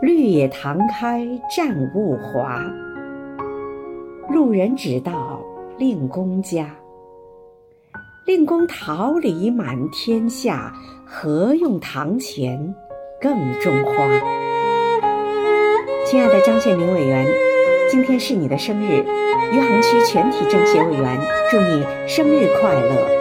绿野堂开占物华。路人只道令公家。令公桃李满天下，何用堂前更种花？亲爱的张献民委员，今天是你的生日，余杭区全体政协委员祝你生日快乐！